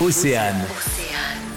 Océane.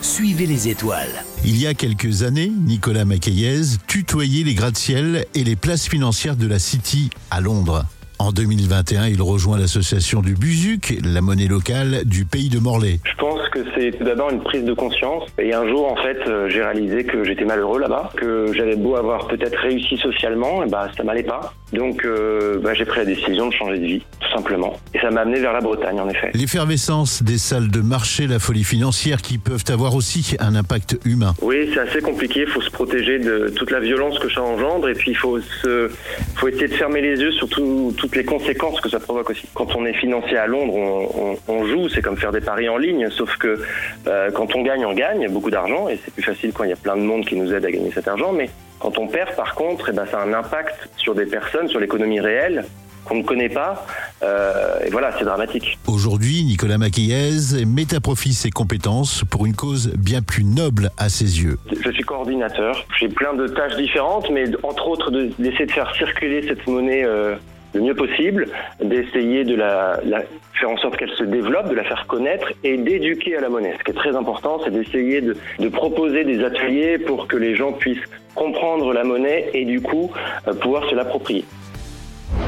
Suivez les étoiles. Il y a quelques années, Nicolas Macayez tutoyait les gratte-ciel et les places financières de la City à Londres. En 2021, il rejoint l'association du Buzuc, la monnaie locale du pays de Morlaix. Je pense que c'est tout d'abord une prise de conscience. Et un jour, en fait, euh, j'ai réalisé que j'étais malheureux là-bas, que j'avais beau avoir peut-être réussi socialement, et bah ça m'allait pas. Donc, euh, bah, j'ai pris la décision de changer de vie, tout simplement. Et ça m'a amené vers la Bretagne, en effet. L'effervescence des salles de marché, la folie financière qui peuvent avoir aussi un impact humain. Oui, c'est assez compliqué. Il faut se protéger de toute la violence que ça engendre. Et puis, il faut, se, faut essayer de fermer les yeux sur tout, toutes les conséquences que ça provoque aussi. Quand on est financier à Londres, on, on, on joue, c'est comme faire des paris en ligne, sauf que euh, quand on gagne, on gagne beaucoup d'argent. Et c'est plus facile quand il y a plein de monde qui nous aide à gagner cet argent. Mais quand on perd, par contre, eh ben, ça a un impact sur des personnes, sur l'économie réelle qu'on ne connaît pas. Euh, et voilà, c'est dramatique. Aujourd'hui, Nicolas Maquillez met à profit ses compétences pour une cause bien plus noble à ses yeux. Je suis coordinateur. J'ai plein de tâches différentes, mais entre autres d'essayer de, de, faire circuler cette monnaie euh, le mieux possible, d'essayer de la, la, faire en sorte qu'elle se développe, de la faire connaître et d'éduquer à la monnaie. Ce qui est très important, c'est d'essayer de, de, proposer des ateliers pour que les gens puissent comprendre la monnaie et du coup euh, pouvoir se l'approprier.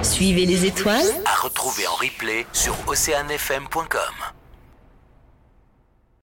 Suivez les étoiles. À retrouver en replay sur oceanfm.com.